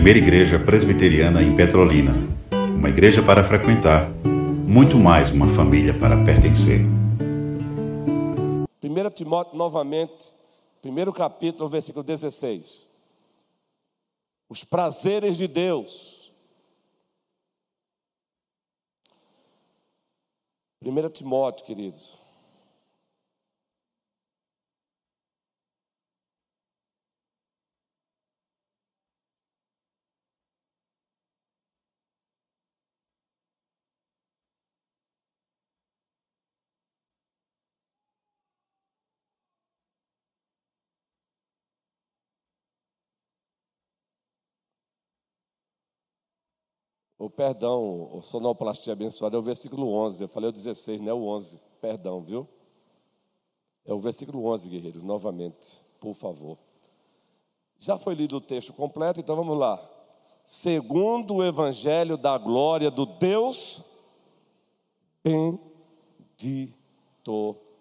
primeira igreja presbiteriana em Petrolina. Uma igreja para frequentar, muito mais uma família para pertencer. 1 Timóteo, novamente, primeiro capítulo, versículo 16. Os prazeres de Deus. 1 Timóteo, queridos. O perdão, o sonoplastia abençoada é o versículo 11. Eu falei o 16, não é o 11. Perdão, viu? É o versículo 11, guerreiros, novamente, por favor. Já foi lido o texto completo, então vamos lá. Segundo o evangelho da glória do Deus bendito,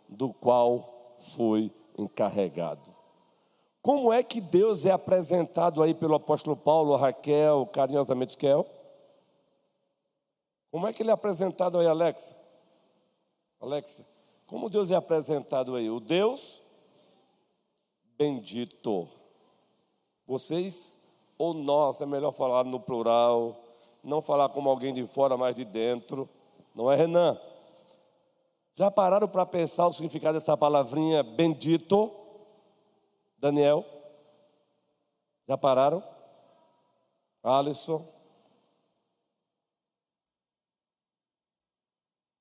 do qual fui encarregado. Como é que Deus é apresentado aí pelo apóstolo Paulo, Raquel, carinhosamente Kel? Como é que ele é apresentado aí, Alexa? Alexa, como Deus é apresentado aí? O Deus bendito. Vocês ou nós, é melhor falar no plural, não falar como alguém de fora, mas de dentro. Não é, Renan? Já pararam para pensar o significado dessa palavrinha bendito? Daniel? Já pararam? Alisson?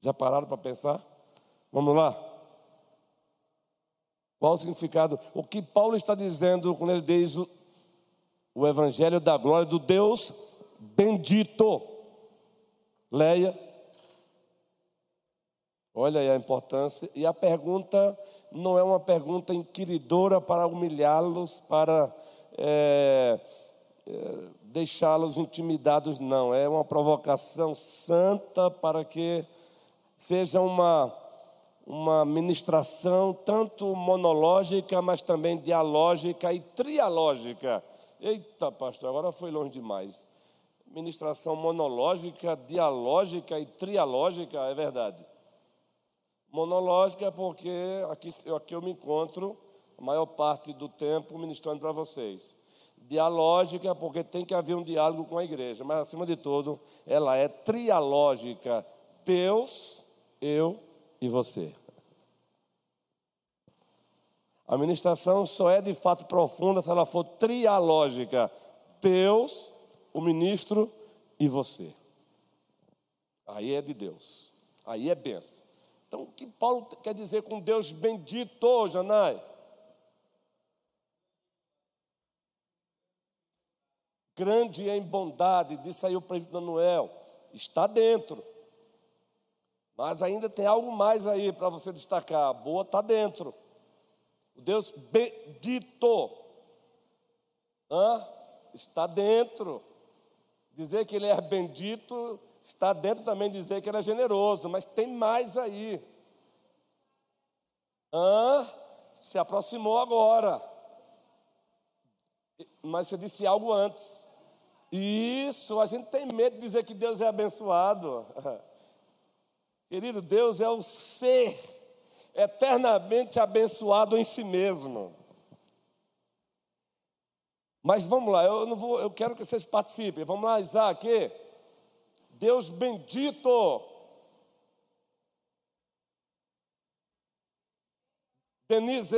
Já pararam para pensar? Vamos lá. Qual o significado? O que Paulo está dizendo quando ele diz o, o evangelho da glória do Deus bendito? Leia. Olha aí a importância. E a pergunta não é uma pergunta inquiridora para humilhá-los, para é, é, deixá-los intimidados, não. É uma provocação santa para que seja uma, uma ministração tanto monológica, mas também dialógica e trialógica. Eita, pastor, agora foi longe demais. Ministração monológica, dialógica e trialógica, é verdade. Monológica porque aqui, aqui eu me encontro a maior parte do tempo ministrando para vocês. Dialógica porque tem que haver um diálogo com a igreja, mas acima de tudo, ela é trialógica. Deus, eu e você. A ministração só é de fato profunda se ela for trialógica. Deus, o ministro e você. Aí é de Deus. Aí é benção. Então, o que Paulo quer dizer com Deus bendito, Janai? Grande em bondade, disse aí o prefeito Manuel, está dentro. Mas ainda tem algo mais aí para você destacar. A boa está dentro. O Deus bendito Hã? está dentro. Dizer que Ele é bendito está dentro também dizer que Ele é generoso. Mas tem mais aí. Hã? Se aproximou agora. Mas você disse algo antes. Isso, a gente tem medo de dizer que Deus é abençoado. Querido, Deus é o ser eternamente abençoado em si mesmo. Mas vamos lá, eu não vou, eu quero que vocês participem. Vamos lá, Isaac. Deus bendito. Denise.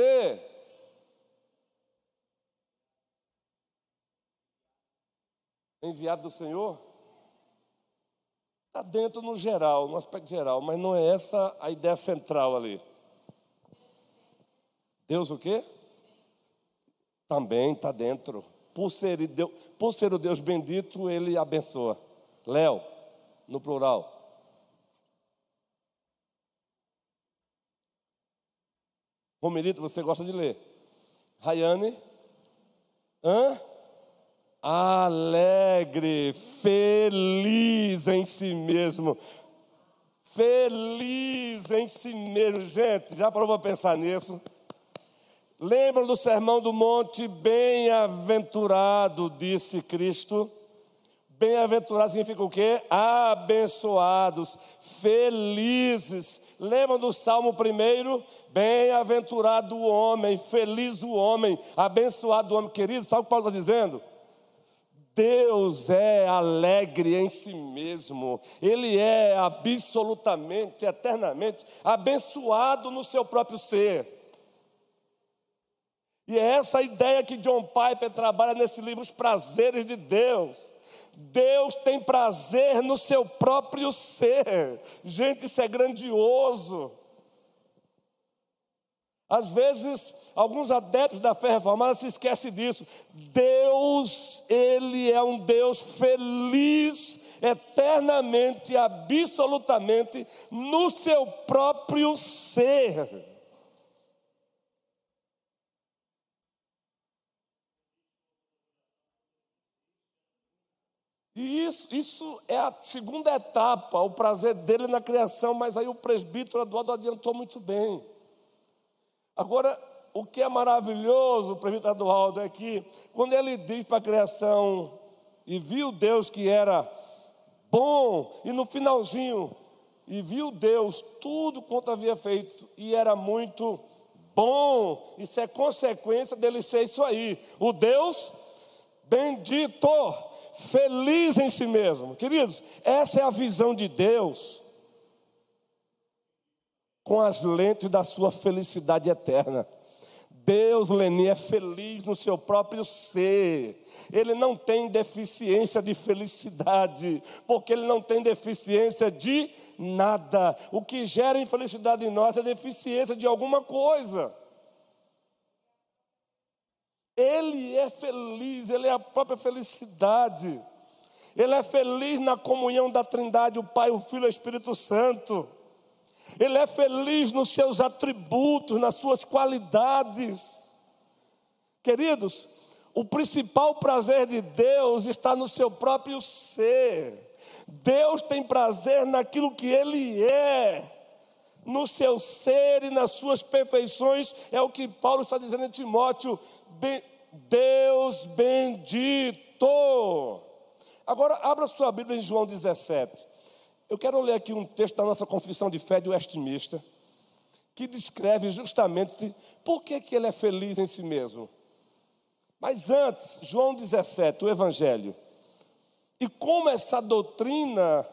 Enviado do Senhor. Está dentro no geral, no aspecto geral, mas não é essa a ideia central ali. Deus o quê? Também está dentro. Por ser, por ser o Deus bendito, ele abençoa. Léo, no plural. Romerito, você gosta de ler. Rayane. Hã? Alegre, feliz em si mesmo. Feliz em si mesmo. Gente, já parou para pensar nisso? Lembram do sermão do monte? Bem-aventurado, disse Cristo. Bem-aventurado significa o quê? Abençoados, felizes. Lembram do Salmo primeiro? Bem-aventurado o homem, feliz o homem, abençoado o homem. Querido, sabe o que Paulo está dizendo? Deus é alegre em si mesmo, Ele é absolutamente, eternamente abençoado no seu próprio ser. E é essa ideia que John Piper trabalha nesse livro, Os Prazeres de Deus. Deus tem prazer no seu próprio ser. Gente, isso é grandioso. Às vezes, alguns adeptos da fé reformada se esquecem disso. Deus, Ele é um Deus feliz eternamente, absolutamente, no seu próprio ser. E isso, isso é a segunda etapa, o prazer dele na criação, mas aí o presbítero Eduardo adiantou muito bem. Agora, o que é maravilhoso, o presbítero Eduardo, é que quando ele diz para a criação, e viu Deus que era bom, e no finalzinho, e viu Deus tudo quanto havia feito, e era muito bom, isso é consequência dele ser isso aí, o Deus bendito, feliz em si mesmo. Queridos, essa é a visão de Deus com as lentes da sua felicidade eterna. Deus, Leni, é feliz no seu próprio ser. Ele não tem deficiência de felicidade, porque ele não tem deficiência de nada. O que gera infelicidade em nós é deficiência de alguma coisa. Ele é feliz, ele é a própria felicidade. Ele é feliz na comunhão da Trindade, o Pai, o Filho e o Espírito Santo. Ele é feliz nos seus atributos, nas suas qualidades. Queridos, o principal prazer de Deus está no seu próprio ser. Deus tem prazer naquilo que Ele é, no seu ser e nas suas perfeições, é o que Paulo está dizendo em Timóteo: Deus bendito. Agora, abra sua Bíblia em João 17. Eu quero ler aqui um texto da nossa confissão de fé de Westminster, que descreve justamente por que, que ele é feliz em si mesmo. Mas antes, João 17, o Evangelho. E como essa doutrina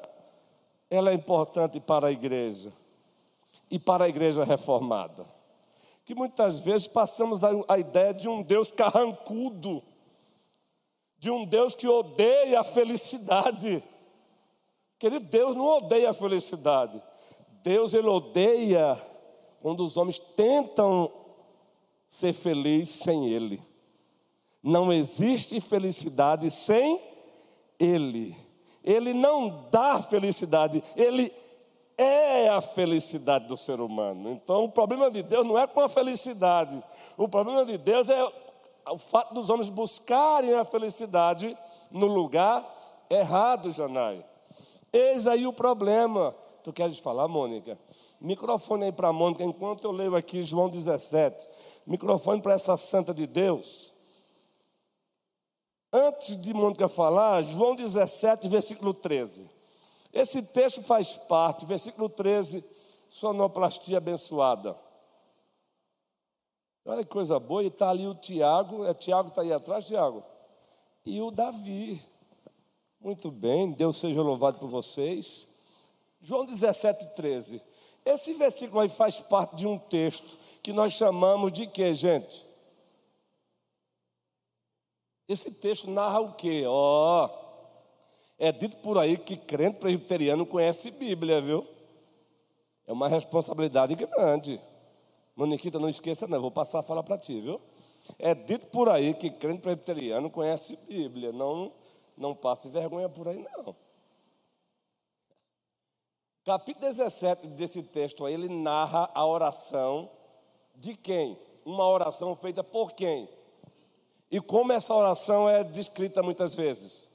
ela é importante para a igreja e para a igreja reformada. Que muitas vezes passamos a, a ideia de um Deus carrancudo, de um Deus que odeia a felicidade. Querido, Deus não odeia a felicidade. Deus ele odeia quando os homens tentam ser felizes sem Ele. Não existe felicidade sem Ele. Ele não dá felicidade, Ele é a felicidade do ser humano. Então, o problema de Deus não é com a felicidade. O problema de Deus é o fato dos homens buscarem a felicidade no lugar errado, Janai. Eis aí o problema. Tu queres falar, Mônica? Microfone aí para a Mônica, enquanto eu leio aqui João 17. Microfone para essa santa de Deus. Antes de Mônica falar, João 17, versículo 13. Esse texto faz parte, versículo 13, sonoplastia abençoada. Olha que coisa boa, e está ali o Tiago, é Tiago está aí atrás, Tiago? E o Davi. Muito bem, Deus seja louvado por vocês. João 17, 13. Esse versículo aí faz parte de um texto que nós chamamos de quê, gente? Esse texto narra o quê? Ó, oh, é dito por aí que crente presbiteriano conhece Bíblia, viu? É uma responsabilidade grande. Moniquita, não esqueça, não, vou passar a falar para ti, viu? É dito por aí que crente presbiteriano conhece Bíblia, não não passe vergonha por aí, não. Capítulo 17 desse texto aí, ele narra a oração de quem? Uma oração feita por quem? E como essa oração é descrita muitas vezes?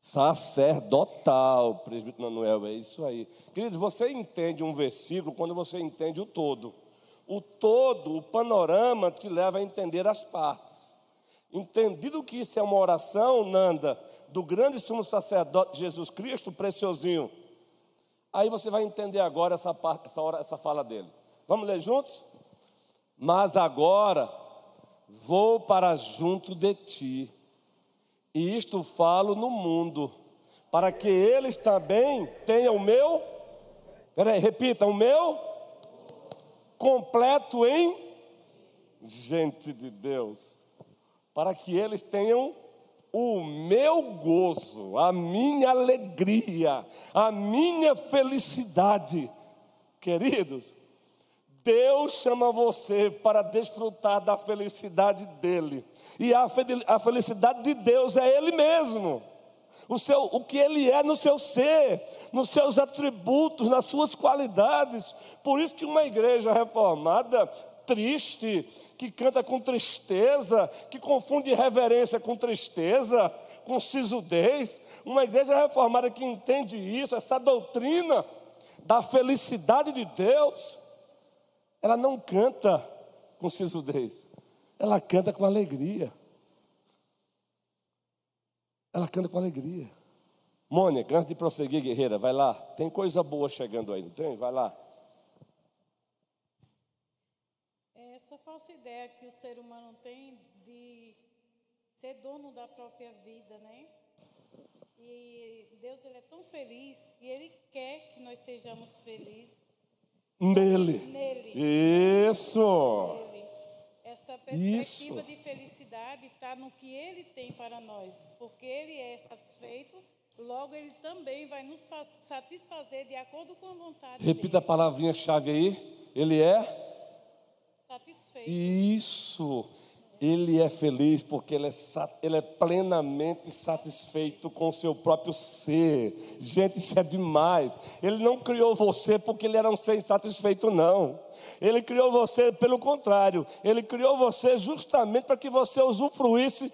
Sacerdotal, presbítero Manuel, é isso aí. Queridos, você entende um versículo quando você entende o todo. o todo, o panorama te leva a entender as partes. Entendido que isso é uma oração, Nanda, do grande sumo sacerdote Jesus Cristo, preciosinho. Aí você vai entender agora essa, parte, essa, hora, essa fala dele. Vamos ler juntos? Mas agora vou para junto de ti, e isto falo no mundo, para que eles também tenham o meu. Peraí, repita: o meu completo em gente de Deus, para que eles tenham o meu gozo, a minha alegria, a minha felicidade. Queridos, Deus chama você para desfrutar da felicidade dele. E a felicidade de Deus é Ele mesmo. O, seu, o que Ele é no seu ser, nos seus atributos, nas suas qualidades. Por isso que uma igreja reformada, triste, que canta com tristeza, que confunde reverência com tristeza, com sisudez, uma igreja reformada que entende isso, essa doutrina da felicidade de Deus, ela não canta com sisudez, ela canta com alegria. Ela canta com alegria. Mônica, antes de prosseguir, guerreira, vai lá. Tem coisa boa chegando aí, não tem? Vai lá. É essa falsa ideia que o ser humano tem de ser dono da própria vida, né? E Deus ele é tão feliz que Ele quer que nós sejamos felizes. Nele. Nele. Isso. Nele. Essa perspectiva Isso. de felicidade está no que Ele tem para nós, porque Ele é satisfeito, logo Ele também vai nos fa- satisfazer de acordo com a vontade Repita a dele. palavrinha-chave aí. Ele é Satisfeito. isso. Ele é feliz porque ele é, ele é plenamente satisfeito com o seu próprio ser. Gente, isso é demais. Ele não criou você porque ele era um ser insatisfeito, não. Ele criou você pelo contrário. Ele criou você justamente para que você usufruísse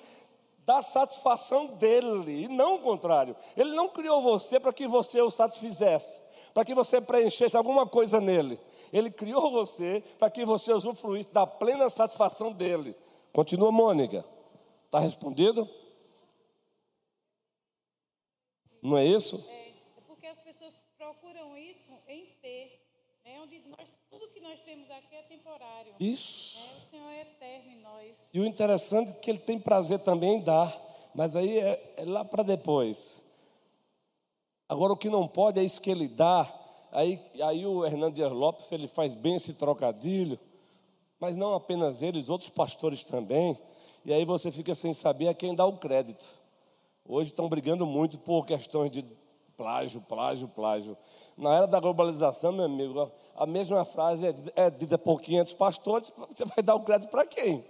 da satisfação dele, e não o contrário. Ele não criou você para que você o satisfizesse, para que você preenchesse alguma coisa nele. Ele criou você para que você usufruísse da plena satisfação dele. Continua, Mônica. Está respondido? Não é isso? É, é porque as pessoas procuram isso em ter, né? onde nós, tudo que nós temos aqui é temporário. Isso. né? O Senhor é eterno em nós. E o interessante é que ele tem prazer também em dar, mas aí é, é lá para depois. Agora o que não pode é isso que ele dá. Aí, aí o Hernandes Lopes ele faz bem esse trocadilho, mas não apenas ele, os outros pastores também. E aí você fica sem saber a quem dá o crédito. Hoje estão brigando muito por questões de plágio, plágio, plágio. Na era da globalização, meu amigo, a mesma frase é, é dita por 500 pastores, você vai dar o crédito para quem?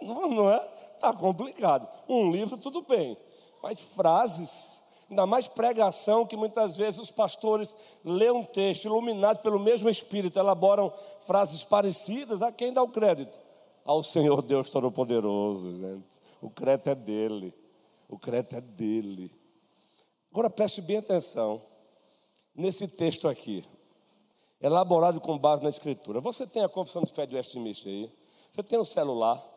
Não, não é? Está complicado. Um livro, tudo bem. Mas frases, ainda mais pregação, que muitas vezes os pastores lêem um texto, iluminados pelo mesmo Espírito, elaboram frases parecidas, a quem dá o crédito? Ao Senhor Deus Todo-Poderoso, gente. O crédito é dele. O crédito é dele. Agora preste bem atenção nesse texto aqui, elaborado com base na Escritura. Você tem a confissão de fé de Westminster aí? Você tem o celular?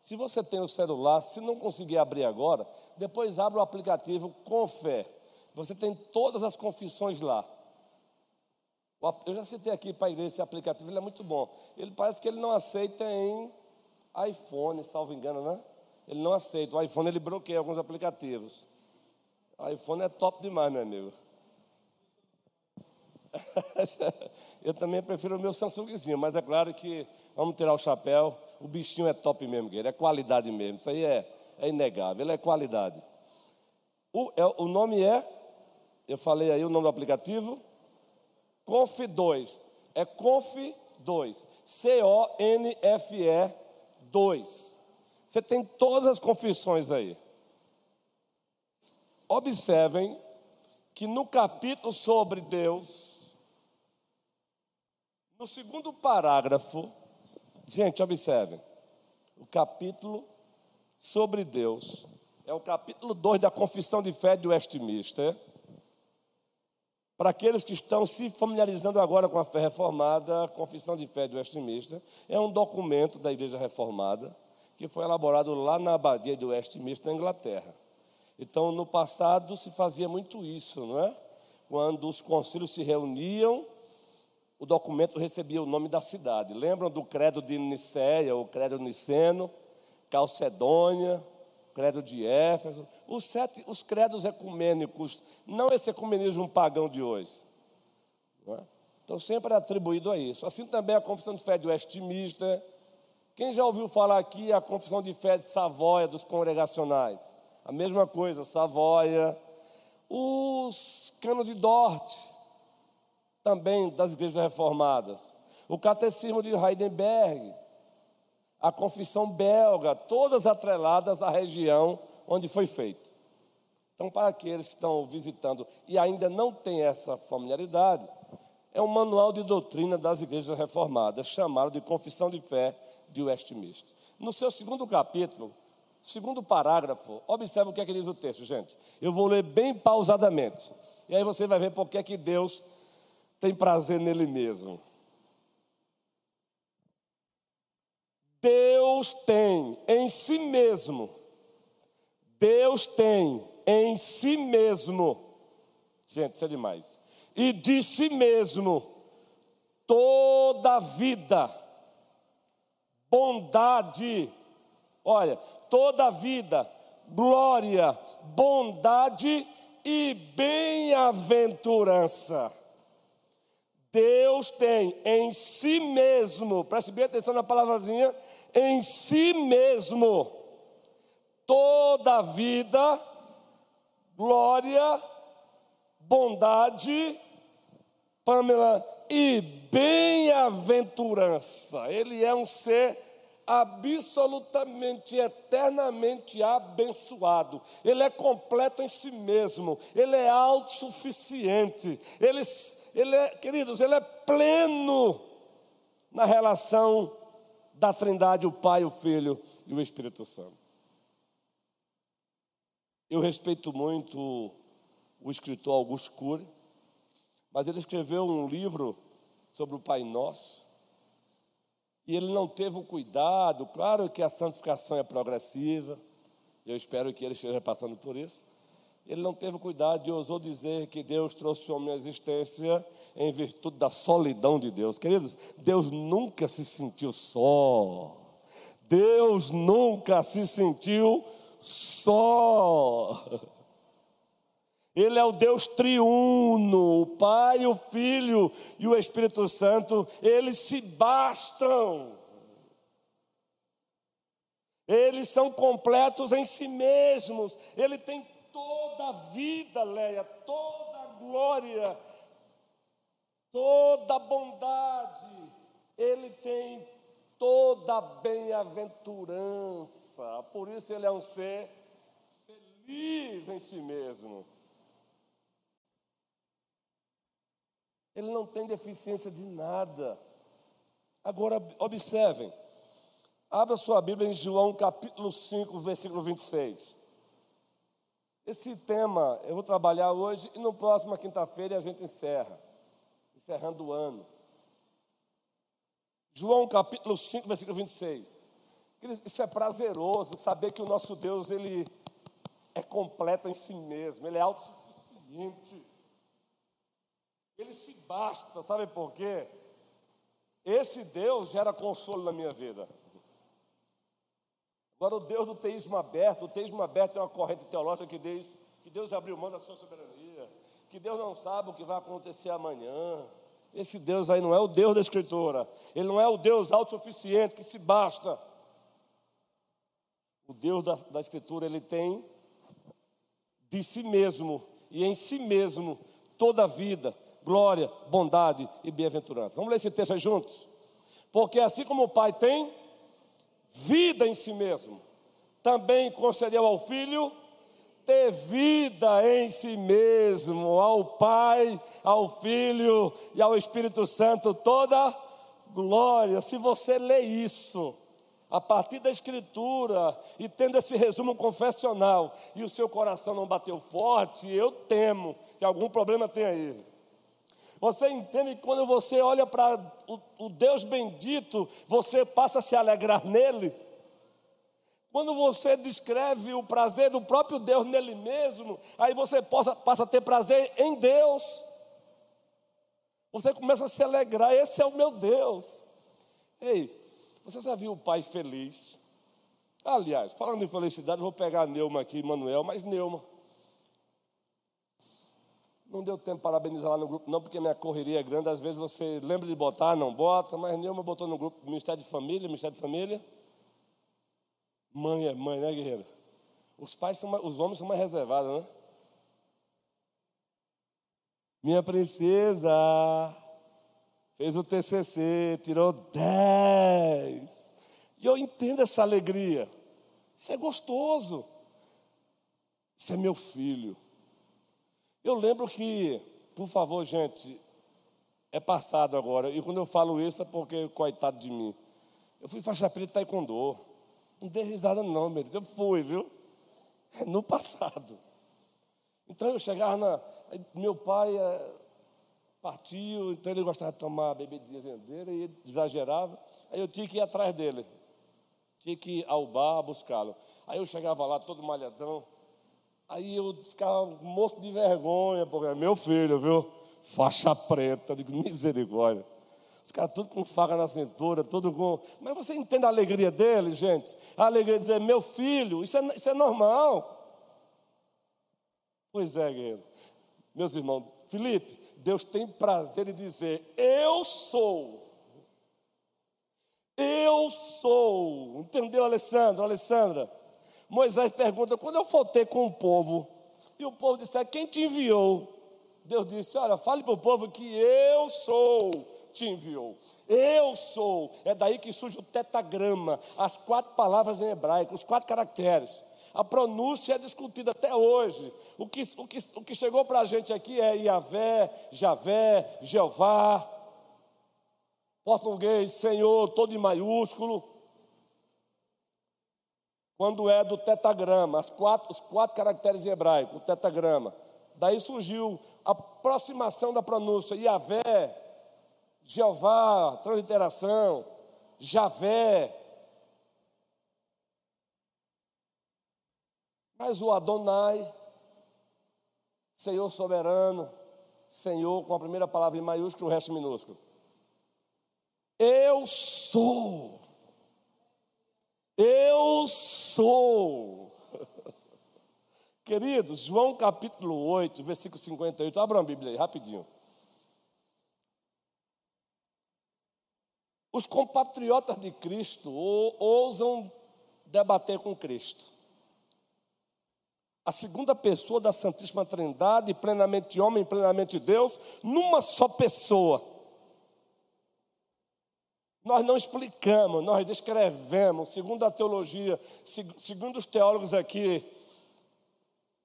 Se você tem o celular, se não conseguir abrir agora, depois abra o aplicativo com fé. Você tem todas as confissões lá. Eu já citei aqui para a igreja esse aplicativo, ele é muito bom. Ele parece que ele não aceita em iPhone, salvo engano, né? Ele não aceita. O iPhone ele bloqueia alguns aplicativos. O iPhone é top demais, meu amigo. Eu também prefiro o meu Samsungzinho, mas é claro que vamos tirar o chapéu. O bichinho é top mesmo, guerreiro, é qualidade mesmo. Isso aí é, é inegável, ele é qualidade. O, é- o nome é, eu falei aí o nome do aplicativo, Conf 2. É Conf 2. C-O-N-F-E 2. Você tem todas as confissões aí. Observem que no capítulo sobre Deus, no segundo parágrafo, gente, observem, o capítulo sobre Deus, é o capítulo 2 da Confissão de Fé de Westminster. Para aqueles que estão se familiarizando agora com a fé reformada, a Confissão de Fé de Westminster é um documento da Igreja Reformada que foi elaborado lá na Abadia de Westminster, na Inglaterra. Então, no passado se fazia muito isso, não é? Quando os concílios se reuniam, o documento recebia o nome da cidade. Lembram do credo de Nicéia, o credo niceno, Calcedônia, credo de Éfeso, os, sete, os credos ecumênicos, não esse ecumenismo pagão de hoje. É? Então, sempre atribuído a isso. Assim também a confissão de fé de Westminster. Quem já ouviu falar aqui a confissão de fé de Savoia, dos congregacionais? A mesma coisa, Savoia. Os canos de Dort, também das igrejas reformadas. O catecismo de Heidelberg a confissão belga, todas atreladas à região onde foi feito. Então, para aqueles que estão visitando e ainda não têm essa familiaridade, é um manual de doutrina das igrejas reformadas, chamado de Confissão de Fé de Westminster. No seu segundo capítulo, segundo parágrafo, observe o que é que diz o texto, gente. Eu vou ler bem pausadamente. E aí você vai ver por que é que Deus tem prazer nele mesmo. Deus tem em si mesmo, Deus tem em si mesmo, gente, isso é demais, e de si mesmo, toda a vida, bondade, olha, toda a vida, glória, bondade e bem-aventurança. Deus tem em si mesmo, preste bem atenção na palavrazinha, em si mesmo, toda a vida, glória, bondade, Pamela, e bem-aventurança. Ele é um ser absolutamente, eternamente abençoado. Ele é completo em si mesmo. Ele é autossuficiente. Ele ele é, queridos, ele é pleno na relação da Trindade, o Pai, o Filho e o Espírito Santo. Eu respeito muito o escritor Augusto Cury, mas ele escreveu um livro sobre o Pai Nosso, e ele não teve o cuidado, claro que a santificação é progressiva, eu espero que ele esteja passando por isso, ele não teve cuidado e ousou dizer que Deus trouxe o homem à existência em virtude da solidão de Deus. Queridos, Deus nunca se sentiu só. Deus nunca se sentiu só. Ele é o Deus triuno, o Pai, o Filho e o Espírito Santo, eles se bastam. Eles são completos em si mesmos. Ele tem toda a vida, Leia, toda a glória, toda a bondade, Ele tem toda a bem-aventurança. Por isso Ele é um ser feliz em si mesmo. Ele não tem deficiência de nada. Agora, observem. Abra sua Bíblia em João capítulo 5, versículo 26. Esse tema eu vou trabalhar hoje e no próximo quinta-feira a gente encerra, encerrando o ano. João capítulo 5, versículo 26. Isso é prazeroso, saber que o nosso Deus, ele é completo em si mesmo, ele é autossuficiente. Ele se basta, sabe por quê? Esse Deus gera consolo na minha vida. Agora, o Deus do teísmo aberto, o teísmo aberto é uma corrente teológica que diz que Deus abriu mão da sua soberania, que Deus não sabe o que vai acontecer amanhã. Esse Deus aí não é o Deus da Escritura, ele não é o Deus autossuficiente que se basta. O Deus da, da Escritura, ele tem de si mesmo e em si mesmo toda a vida, glória, bondade e bem-aventurança. Vamos ler esse texto aí juntos? Porque assim como o Pai tem vida em si mesmo, também concedeu ao Filho ter vida em si mesmo, ao Pai, ao Filho e ao Espírito Santo toda glória. Se você lê isso, a partir da Escritura e tendo esse resumo confessional e o seu coração não bateu forte, eu temo que algum problema tem aí. Você entende que quando você olha para o, o Deus bendito, você passa a se alegrar nele? Quando você descreve o prazer do próprio Deus nele mesmo, aí você possa, passa a ter prazer em Deus. Você começa a se alegrar, esse é o meu Deus. Ei, você já viu o pai feliz? Aliás, falando em felicidade, vou pegar Neuma aqui, Manuel, mas Neuma. Não deu tempo para parabenizar lá no grupo, não, porque minha correria é grande. Às vezes você lembra de botar, não bota, mas Neuma botou no grupo Ministério de Família, Ministério de Família. Mãe é mãe, né, guerreiro? Os pais são mais, os homens são mais reservados, né? Minha princesa fez o TCC, tirou 10. E eu entendo essa alegria. Isso é gostoso. Isso é meu filho. Eu lembro que, por favor, gente, é passado agora. E quando eu falo isso é porque, coitado de mim, eu fui faixa preta taekwondo. Não dei risada não, meu Deus. Eu fui, viu? No passado. Então eu chegava na. Meu pai é, partiu, então ele gostava de tomar bebidinha dele e exagerava. Aí eu tinha que ir atrás dele. Tinha que ir ao bar buscá-lo. Aí eu chegava lá todo malhadão. Aí eu ficava morto de vergonha, porque é meu filho, viu? Faixa preta, digo, misericórdia. Os caras tudo com faca na cintura, tudo com. Mas você entende a alegria dele, gente? A alegria de dizer, meu filho, isso é, isso é normal. Pois é, guerreiro. Meus irmãos, Felipe, Deus tem prazer em dizer: Eu sou. Eu sou. Entendeu, Alessandro? Alessandra? Moisés pergunta: quando eu faltei com o povo, e o povo disse: Quem te enviou? Deus disse: Olha, fale para o povo que eu sou te enviou. Eu sou. É daí que surge o tetagrama, as quatro palavras em hebraico, os quatro caracteres. A pronúncia é discutida até hoje. O que, o que, o que chegou para a gente aqui é Iavé, Javé, Jeová. Português, Senhor, todo em maiúsculo. Quando é do tetagrama, quatro, os quatro caracteres em hebraico, o tetagrama. Daí surgiu a aproximação da pronúncia, Iavé, Jeová, transliteração, Javé. Mas o Adonai, Senhor soberano, Senhor com a primeira palavra em maiúsculo e o resto minúsculo. Eu sou. Eu sou. Queridos, João capítulo 8, versículo 58. Abra a Bíblia aí, rapidinho. Os compatriotas de Cristo ousam debater com Cristo. A segunda pessoa da Santíssima Trindade, plenamente homem, plenamente Deus, numa só pessoa. Nós não explicamos, nós descrevemos, segundo a teologia, segundo os teólogos aqui,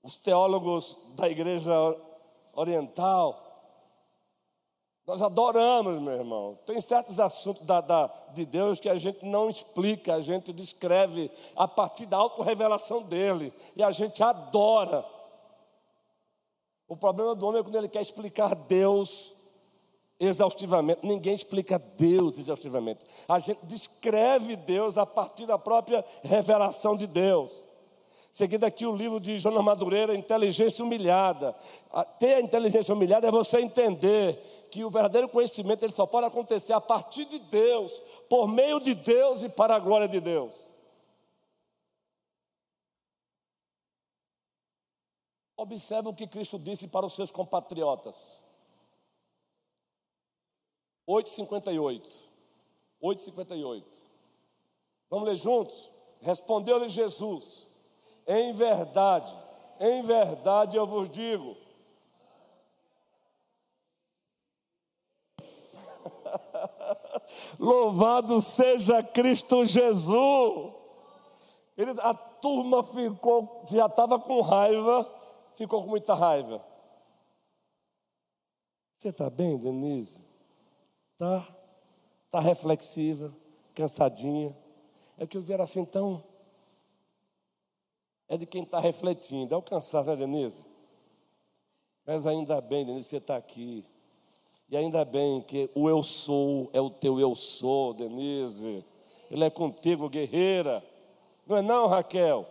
os teólogos da igreja oriental, nós adoramos, meu irmão. Tem certos assuntos da, da, de Deus que a gente não explica, a gente descreve a partir da autorrevelação dele. E a gente adora. O problema do homem é quando ele quer explicar Deus exaustivamente. Ninguém explica Deus exaustivamente. A gente descreve Deus a partir da própria revelação de Deus. Seguindo aqui o livro de Jonas Madureira, Inteligência Humilhada. Ter a inteligência humilhada é você entender que o verdadeiro conhecimento ele só pode acontecer a partir de Deus, por meio de Deus e para a glória de Deus. Observe o que Cristo disse para os seus compatriotas. 8,58. 8,58. Vamos ler juntos? Respondeu-lhe Jesus em verdade, em verdade eu vos digo. Louvado seja Cristo Jesus. Ele, a turma ficou, já estava com raiva, ficou com muita raiva. Você está bem, Denise? Tá? Tá reflexiva, cansadinha. É que eu vi assim tão é de quem está refletindo. É o cansaço, né, Denise? Mas ainda bem, Denise, você está aqui. E ainda bem que o eu sou é o teu eu sou, Denise. Ele é contigo, guerreira. Não é não, Raquel?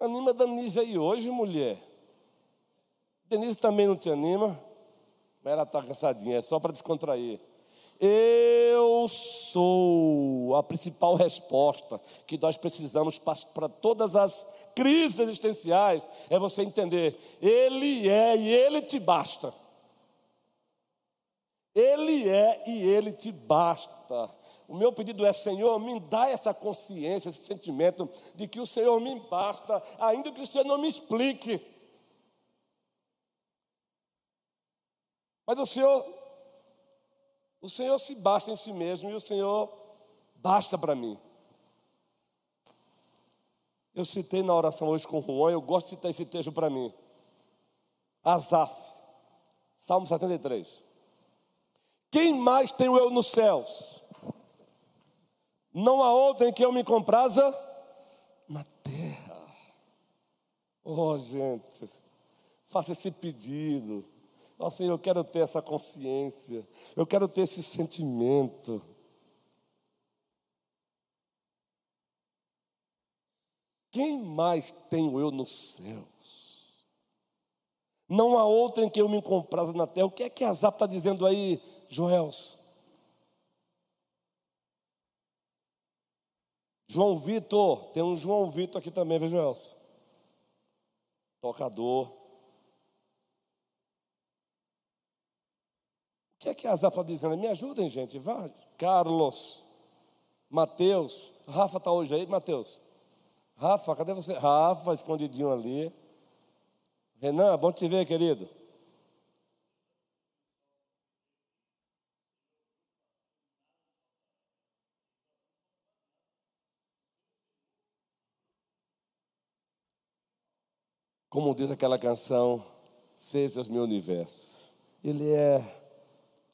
Anima a Denise aí hoje, mulher. Denise também não te anima, mas ela está cansadinha, é só para descontrair. Eu sou a principal resposta que nós precisamos para todas as crises existenciais é você entender, Ele é e Ele te basta. Ele é e Ele te basta. O meu pedido é, Senhor, me dá essa consciência, esse sentimento de que o Senhor me basta, ainda que o Senhor não me explique. Mas o Senhor, o Senhor se basta em si mesmo e o Senhor basta para mim. Eu citei na oração hoje com o Juan, eu gosto de citar esse texto para mim. Asaf, Salmo 73. Quem mais tem o eu nos céus? Não há outro em que eu me compraza na terra. Oh, gente, faça esse pedido. Senhor, eu quero ter essa consciência, eu quero ter esse sentimento. Quem mais tenho eu nos céus? Não há outro em que eu me compraza na terra. O que é que Azap está dizendo aí, Joels? João Vitor, tem um João Vitor aqui também, viu, Joelson? Tocador. Que é que a Azaf está dizendo? Me ajudem, gente, vai. Carlos, Mateus, Rafa está hoje aí, Mateus. Rafa, cadê você? Rafa, escondidinho ali. Renan, bom te ver, querido. Como diz aquela canção, seja o meu universo. Ele é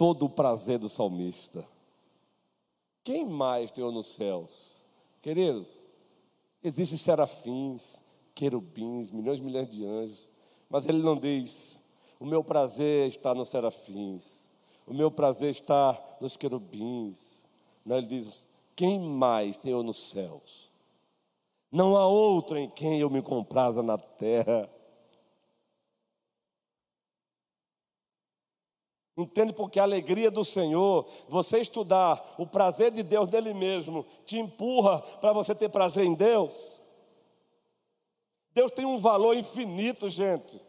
todo o prazer do salmista. Quem mais tem nos céus? Queridos, existem serafins, querubins, milhões e milhões de anjos, mas ele não diz: o meu prazer está nos serafins, o meu prazer está nos querubins. Não, ele diz: quem mais tem nos céus? Não há outro em quem eu me compraza na terra. Entende porque a alegria do Senhor, você estudar o prazer de Deus dele mesmo, te empurra para você ter prazer em Deus. Deus tem um valor infinito, gente.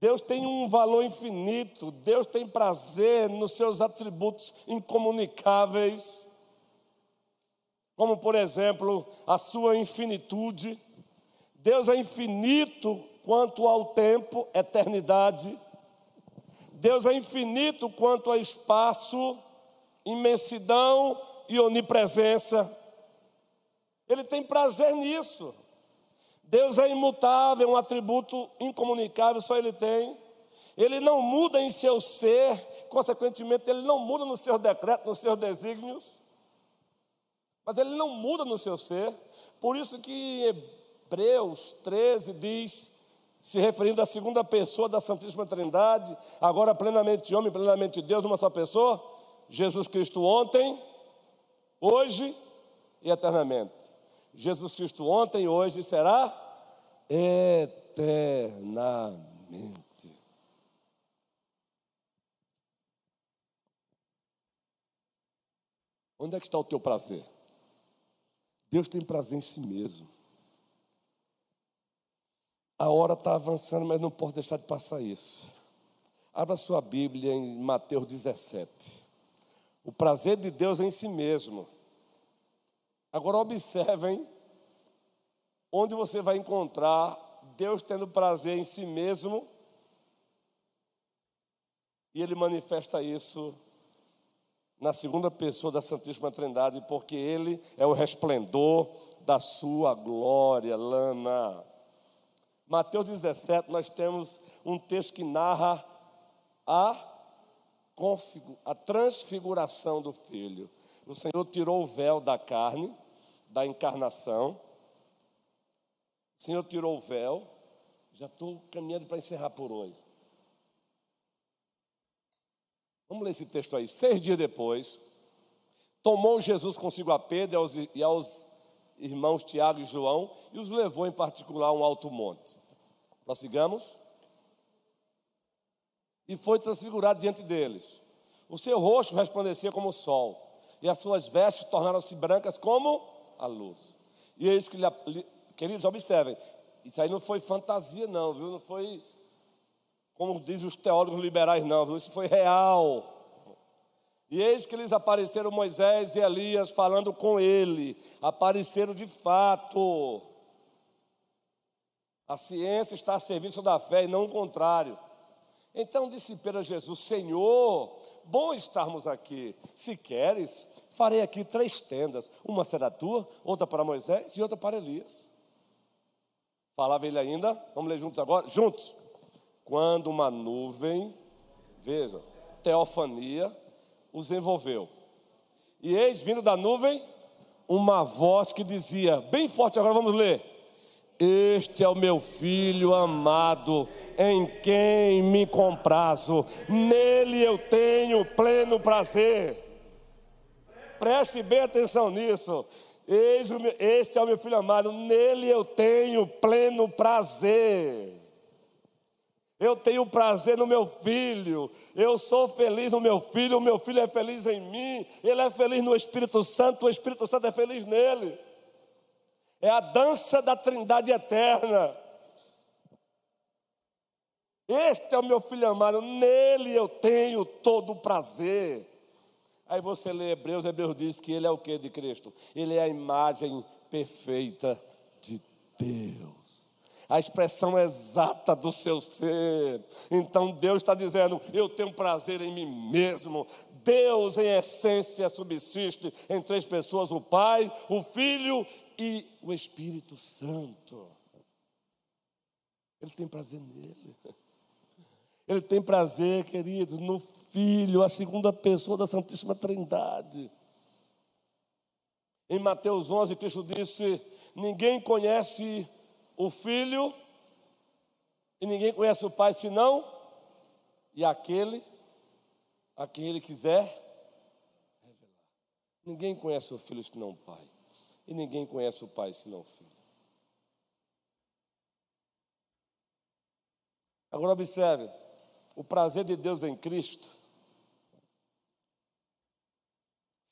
Deus tem um valor infinito. Deus tem prazer nos seus atributos incomunicáveis como por exemplo a sua infinitude. Deus é infinito quanto ao tempo, eternidade. Deus é infinito quanto ao espaço, imensidão e onipresença. Ele tem prazer nisso. Deus é imutável, um atributo incomunicável, só Ele tem. Ele não muda em seu ser, consequentemente, Ele não muda nos seus decretos, nos seus desígnios mas ele não muda no seu ser. Por isso que Hebreus 13 diz, se referindo à segunda pessoa da Santíssima Trindade, agora plenamente homem, plenamente Deus, numa só pessoa, Jesus Cristo ontem, hoje e eternamente. Jesus Cristo ontem, e hoje será eternamente. Onde é que está o teu prazer? Deus tem prazer em si mesmo. A hora está avançando, mas não posso deixar de passar isso. Abra sua Bíblia em Mateus 17. O prazer de Deus é em si mesmo. Agora observem onde você vai encontrar Deus tendo prazer em si mesmo e ele manifesta isso na segunda pessoa da Santíssima Trindade, porque Ele é o resplendor da sua glória, Lana. Mateus 17, nós temos um texto que narra a, a transfiguração do Filho. O Senhor tirou o véu da carne, da encarnação. O Senhor tirou o véu. Já estou caminhando para encerrar por hoje. Vamos ler esse texto aí. Seis dias depois, tomou Jesus consigo a Pedro e aos, e aos irmãos Tiago e João e os levou em particular a um alto monte. Prossigamos. E foi transfigurado diante deles. O seu rosto resplandecia como o sol, e as suas vestes tornaram-se brancas como a luz. E é isso que, queridos, observem, isso aí não foi fantasia, não, viu? Não foi, como dizem os teólogos liberais, não, viu? Isso foi real. E eis que eles apareceram Moisés e Elias falando com ele. Apareceram de fato. A ciência está a serviço da fé e não o contrário. Então disse Pedro a Jesus: Senhor, bom estarmos aqui. Se queres, farei aqui três tendas: uma será tua, outra para Moisés e outra para Elias. Falava ele ainda, vamos ler juntos agora? Juntos. Quando uma nuvem, veja, teofania, os envolveu. E eis vindo da nuvem uma voz que dizia, bem forte, agora vamos ler: Este é o meu filho amado, em quem me comprazo, nele eu tenho pleno prazer. Preste bem atenção nisso. Este é o meu filho amado, nele eu tenho pleno prazer. Eu tenho prazer no meu filho, eu sou feliz no meu filho, o meu filho é feliz em mim, ele é feliz no Espírito Santo, o Espírito Santo é feliz nele. É a dança da Trindade eterna. Este é o meu filho amado, nele eu tenho todo o prazer. Aí você lê Hebreus, Hebreus diz que ele é o que de Cristo? Ele é a imagem perfeita de Deus a expressão exata do seu ser. Então Deus está dizendo: Eu tenho prazer em mim mesmo. Deus, em essência, subsiste em três pessoas: o Pai, o Filho e o Espírito Santo. Ele tem prazer nele. Ele tem prazer, queridos, no Filho, a segunda pessoa da Santíssima Trindade. Em Mateus 11, Cristo disse: Ninguém conhece o filho, e ninguém conhece o pai senão, e aquele a quem ele quiser revelar. Ninguém conhece o filho senão o pai, e ninguém conhece o pai senão o filho. Agora observe, o prazer de Deus em Cristo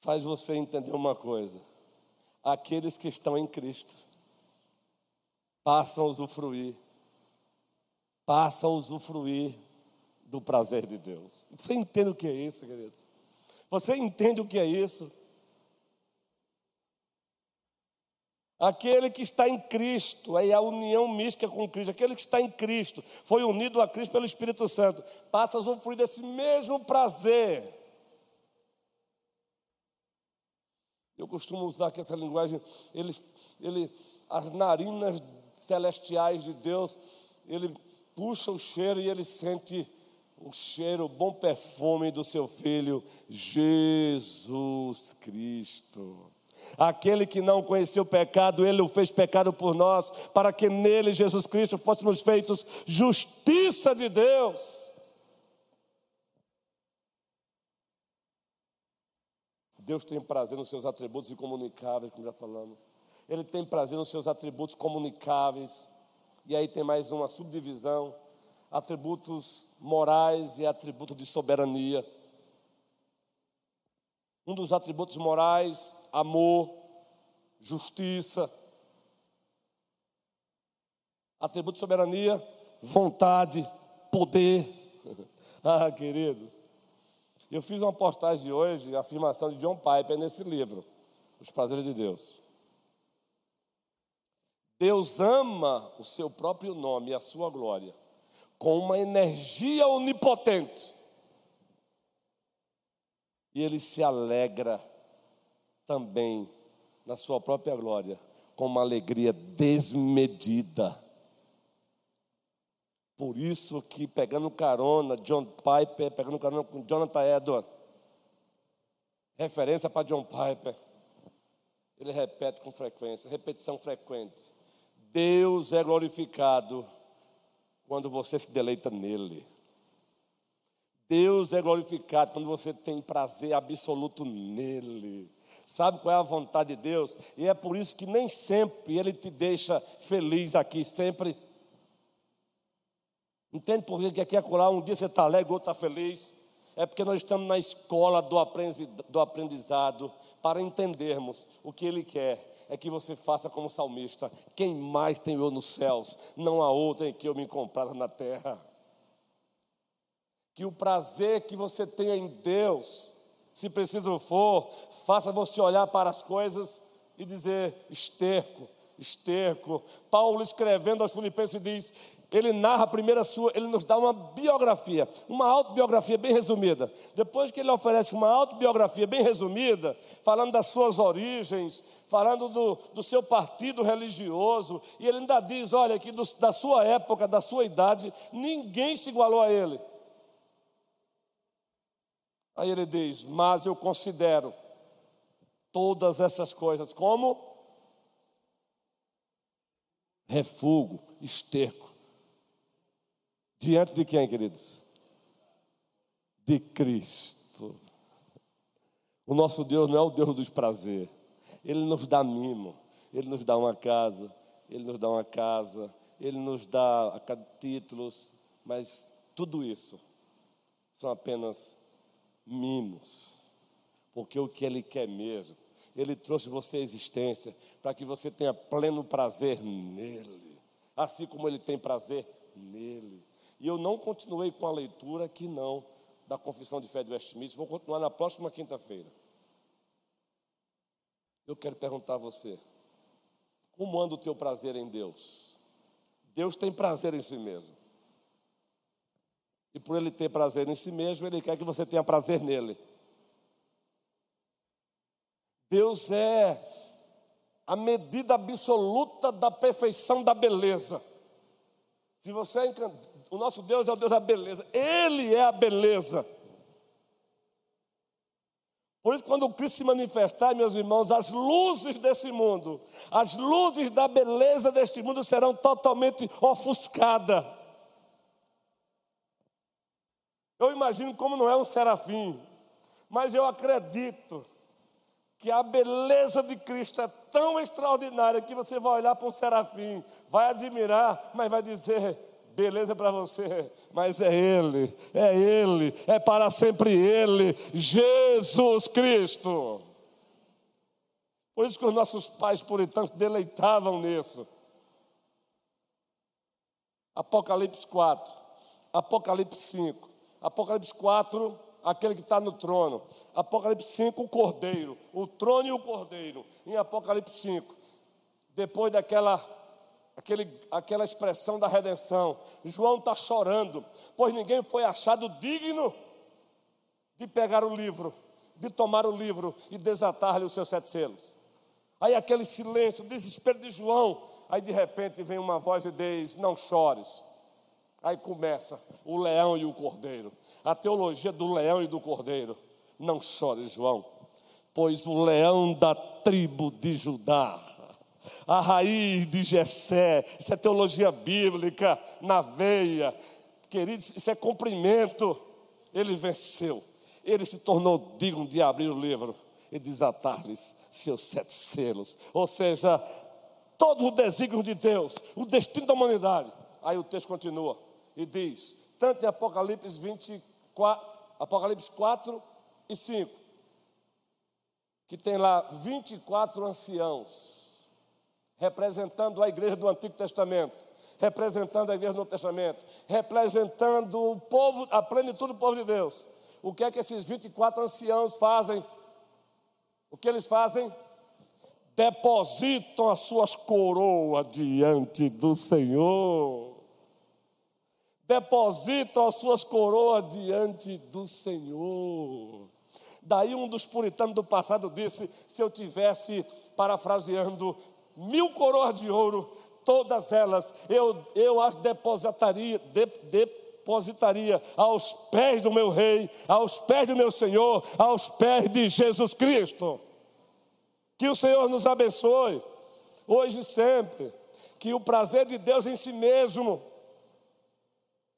faz você entender uma coisa: aqueles que estão em Cristo passam a usufruir, passam a usufruir do prazer de Deus. Você entende o que é isso, queridos? Você entende o que é isso? Aquele que está em Cristo, aí a união mística com Cristo, aquele que está em Cristo, foi unido a Cristo pelo Espírito Santo, passa a usufruir desse mesmo prazer. Eu costumo usar aqui essa linguagem, ele, ele, as narinas celestiais de Deus, ele puxa o cheiro e ele sente o cheiro, o bom perfume do seu filho, Jesus Cristo. Aquele que não conheceu o pecado, ele o fez pecado por nós, para que nele, Jesus Cristo, fôssemos feitos justiça de Deus. Deus tem prazer nos seus atributos incomunicáveis, como já falamos. Ele tem prazer nos seus atributos comunicáveis. E aí tem mais uma subdivisão: atributos morais e atributo de soberania. Um dos atributos morais, amor, justiça. Atributo de soberania, vontade, poder. ah, queridos. Eu fiz uma postagem hoje, a afirmação de John Piper nesse livro, Os Prazeres de Deus. Deus ama o seu próprio nome e a sua glória com uma energia onipotente. E ele se alegra também na sua própria glória com uma alegria desmedida. Por isso que pegando carona, John Piper, pegando carona com Jonathan Edwards, referência para John Piper, ele repete com frequência, repetição frequente. Deus é glorificado quando você se deleita nele. Deus é glorificado quando você tem prazer absoluto nele. Sabe qual é a vontade de Deus? E é por isso que nem sempre Ele te deixa feliz aqui, sempre. Entende por que aqui é colar? Um dia você está alegre, outro está feliz. É porque nós estamos na escola do aprendizado para entendermos o que Ele quer. É que você faça como salmista: quem mais tem eu nos céus? Não há outro em que eu me comprara na terra. Que o prazer que você tenha em Deus se preciso for, faça você olhar para as coisas e dizer: esterco, esterco. Paulo escrevendo aos Filipenses diz: ele narra primeiro a sua, ele nos dá uma biografia, uma autobiografia bem resumida. Depois que ele oferece uma autobiografia bem resumida, falando das suas origens, falando do, do seu partido religioso, e ele ainda diz: olha, que do, da sua época, da sua idade, ninguém se igualou a ele. Aí ele diz: Mas eu considero todas essas coisas como refúgio, esterco. Diante de quem, queridos? De Cristo. O nosso Deus não é o Deus dos prazeres. Ele nos dá mimo, ele nos dá uma casa, ele nos dá uma casa, ele nos dá títulos, mas tudo isso são apenas mimos, porque o que Ele quer mesmo, Ele trouxe você à existência para que você tenha pleno prazer nele, assim como Ele tem prazer nele. E eu não continuei com a leitura aqui não, da Confissão de Fé de Westminster, vou continuar na próxima quinta-feira. Eu quero perguntar a você, como anda o teu prazer em Deus? Deus tem prazer em si mesmo. E por ele ter prazer em si mesmo, ele quer que você tenha prazer nele. Deus é a medida absoluta da perfeição da beleza. Se você é o nosso Deus é o Deus da beleza. Ele é a beleza. Por isso, quando o Cristo se manifestar, meus irmãos, as luzes desse mundo, as luzes da beleza deste mundo serão totalmente ofuscadas. Eu imagino como não é um serafim, mas eu acredito que a beleza de Cristo é tão extraordinária que você vai olhar para um serafim, vai admirar, mas vai dizer: beleza para você, mas é Ele, é Ele, é para sempre Ele, Jesus Cristo. Por isso que os nossos pais puritanos deleitavam nisso. Apocalipse 4, Apocalipse 5. Apocalipse 4, aquele que está no trono. Apocalipse 5, o cordeiro. O trono e o cordeiro. Em Apocalipse 5, depois daquela aquele, aquela expressão da redenção, João está chorando, pois ninguém foi achado digno de pegar o livro, de tomar o livro e desatar-lhe os seus sete selos. Aí aquele silêncio, desespero de João. Aí de repente vem uma voz e diz: Não chores. Aí começa o leão e o cordeiro. A teologia do leão e do cordeiro. Não chore, João, pois o leão da tribo de Judá, a raiz de Jessé, isso é teologia bíblica na veia. Queridos, isso é cumprimento. Ele venceu. Ele se tornou digno de abrir o livro e desatar-lhes seus sete selos. Ou seja, todo o desígnio de Deus, o destino da humanidade. Aí o texto continua e diz, tanto em Apocalipse 24, Apocalipse 4 e 5, que tem lá 24 anciãos, representando a igreja do Antigo Testamento, representando a igreja do Novo Testamento, representando o povo, a plenitude do povo de Deus. O que é que esses 24 anciãos fazem? O que eles fazem? Depositam as suas coroas diante do Senhor depositam as suas coroas diante do Senhor. Daí um dos puritanos do passado disse: se eu tivesse, parafraseando, mil coroas de ouro, todas elas eu, eu as depositaria, de, depositaria aos pés do meu rei, aos pés do meu Senhor, aos pés de Jesus Cristo. Que o Senhor nos abençoe, hoje e sempre. Que o prazer de Deus em si mesmo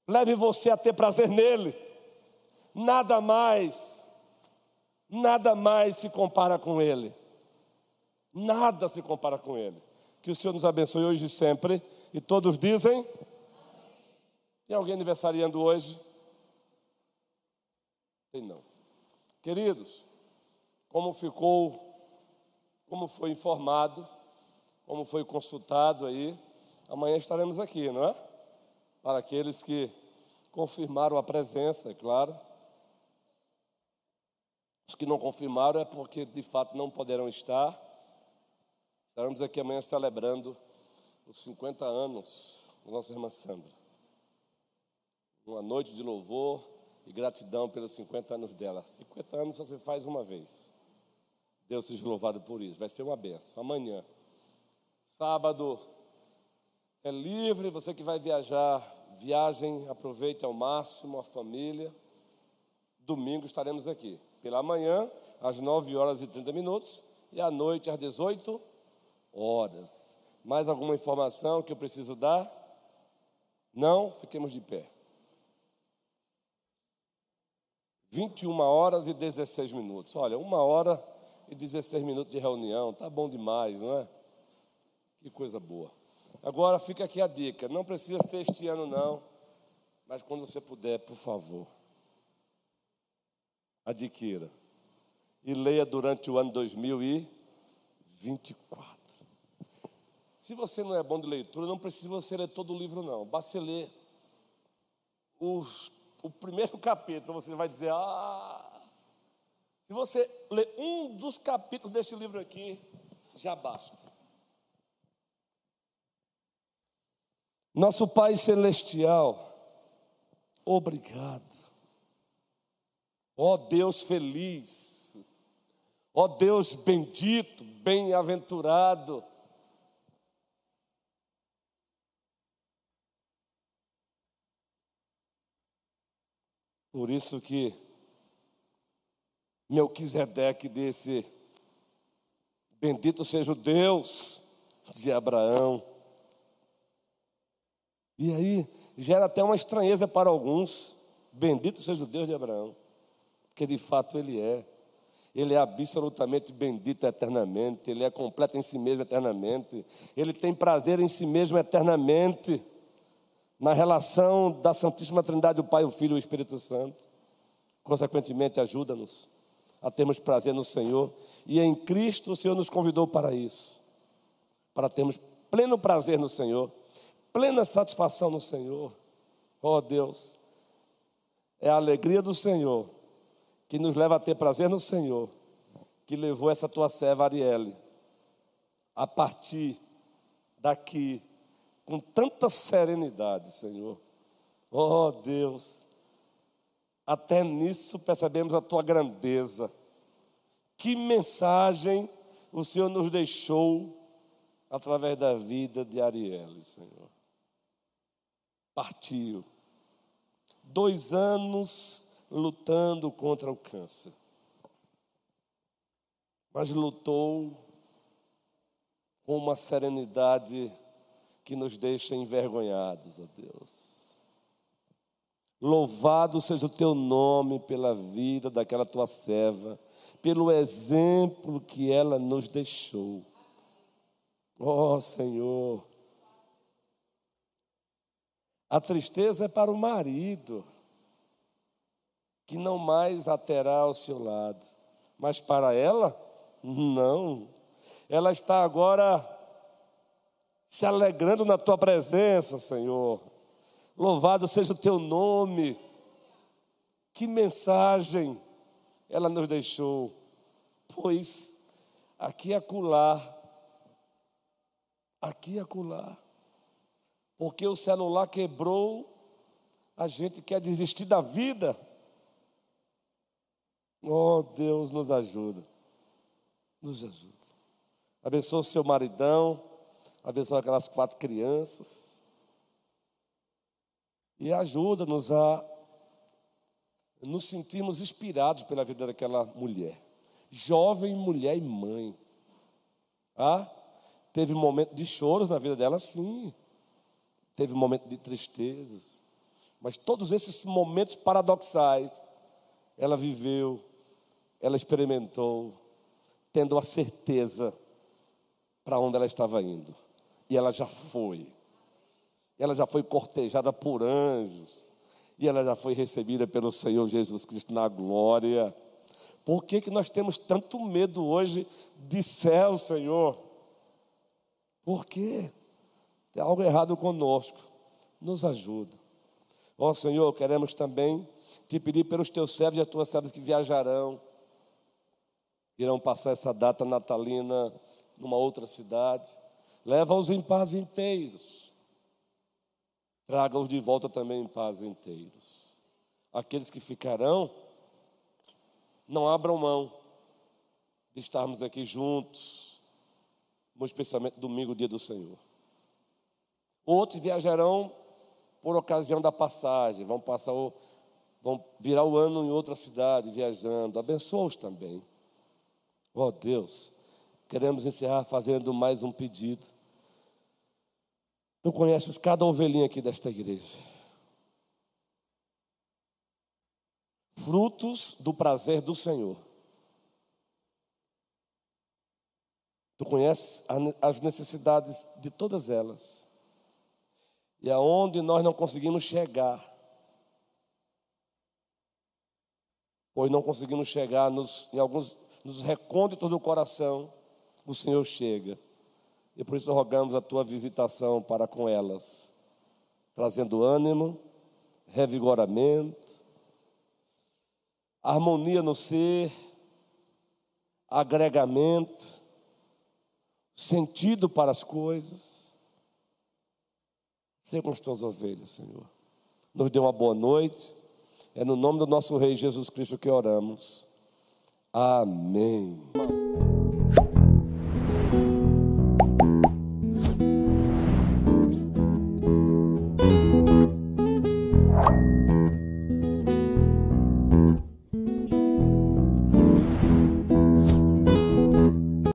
leve você a ter prazer nele. Nada mais, nada mais se compara com Ele. Nada se compara com Ele. Que o Senhor nos abençoe hoje e sempre. E todos dizem. Tem alguém aniversariando hoje? Tem não. Queridos, como ficou, como foi informado, como foi consultado aí, amanhã estaremos aqui, não é? Para aqueles que confirmaram a presença, é claro. Os que não confirmaram é porque de fato não poderão estar. Estaremos aqui amanhã celebrando os 50 anos da nossa irmã Sandra. Uma noite de louvor e gratidão pelos 50 anos dela. 50 anos você faz uma vez. Deus seja louvado por isso. Vai ser uma benção. Amanhã, sábado, é livre. Você que vai viajar, viagem, aproveite ao máximo a família. Domingo estaremos aqui. Pela manhã, às 9 horas e 30 minutos. E à noite, às 18 horas. Mais alguma informação que eu preciso dar? Não? Fiquemos de pé. 21 horas e 16 minutos. Olha, uma hora e 16 minutos de reunião, tá bom demais, não é? Que coisa boa. Agora fica aqui a dica, não precisa ser este ano não, mas quando você puder, por favor, adquira e leia durante o ano 2024. Se você não é bom de leitura, não precisa você ler todo o livro não, basta ler os, o primeiro capítulo, você vai dizer, ah, se você ler um dos capítulos desse livro aqui, já basta. Nosso Pai Celestial, obrigado. Ó oh Deus feliz, ó oh Deus bendito, bem-aventurado. Por isso que Melquisedeque desse, bendito seja o Deus de Abraão. E aí gera até uma estranheza para alguns. Bendito seja o Deus de Abraão, porque de fato ele é. Ele é absolutamente bendito eternamente, ele é completo em si mesmo eternamente, ele tem prazer em si mesmo eternamente, na relação da Santíssima Trindade, o Pai, o Filho e o Espírito Santo. Consequentemente, ajuda-nos a termos prazer no Senhor. E em Cristo o Senhor nos convidou para isso. Para termos pleno prazer no Senhor, plena satisfação no Senhor. Oh Deus, é a alegria do Senhor que nos leva a ter prazer no Senhor, que levou essa tua serva Arielle a partir daqui com tanta serenidade, Senhor. Oh Deus, até nisso percebemos a tua grandeza. Que mensagem o Senhor nos deixou através da vida de Ariel, Senhor. Partiu. Dois anos lutando contra o câncer. Mas lutou com uma serenidade que nos deixa envergonhados, ó Deus. Louvado seja o teu nome pela vida daquela tua serva, pelo exemplo que ela nos deixou. Ó oh, Senhor, a tristeza é para o marido, que não mais a terá ao seu lado, mas para ela, não. Ela está agora se alegrando na tua presença, Senhor Louvado seja o teu nome. Que mensagem ela nos deixou. Pois aqui é acolá, aqui é acolá. Porque o celular quebrou, a gente quer desistir da vida. Oh, Deus nos ajuda. Nos ajuda. Abençoa o seu maridão, abençoa aquelas quatro crianças e ajuda-nos a nos sentirmos inspirados pela vida daquela mulher, jovem mulher e mãe. Ah, teve momento de choros na vida dela, sim. Teve momento de tristezas. Mas todos esses momentos paradoxais ela viveu, ela experimentou, tendo a certeza para onde ela estava indo. E ela já foi. Ela já foi cortejada por anjos. E ela já foi recebida pelo Senhor Jesus Cristo na glória. Por que, que nós temos tanto medo hoje de céu, Senhor? Por quê? Tem algo errado conosco. Nos ajuda. Ó Senhor, queremos também te pedir pelos teus servos e as tuas servas que viajarão, irão passar essa data natalina numa outra cidade. Leva-os em paz inteiros. Traga-os de volta também em paz inteiros. Aqueles que ficarão, não abram mão de estarmos aqui juntos, no especialmente domingo, dia do Senhor. Outros viajarão por ocasião da passagem, vão passar o, vão virar o ano em outra cidade viajando. Abençoa-os também. Ó oh, Deus, queremos encerrar fazendo mais um pedido. Tu conheces cada ovelhinha aqui desta igreja. Frutos do prazer do Senhor. Tu conheces as necessidades de todas elas. E aonde nós não conseguimos chegar, pois não conseguimos chegar nos, em alguns nos recônditos do coração, o Senhor chega. E por isso rogamos a tua visitação para com elas, trazendo ânimo, revigoramento, harmonia no ser, agregamento, sentido para as coisas. Seja com as tuas ovelhas, Senhor. Nos dê uma boa noite. É no nome do nosso Rei Jesus Cristo que oramos. Amém.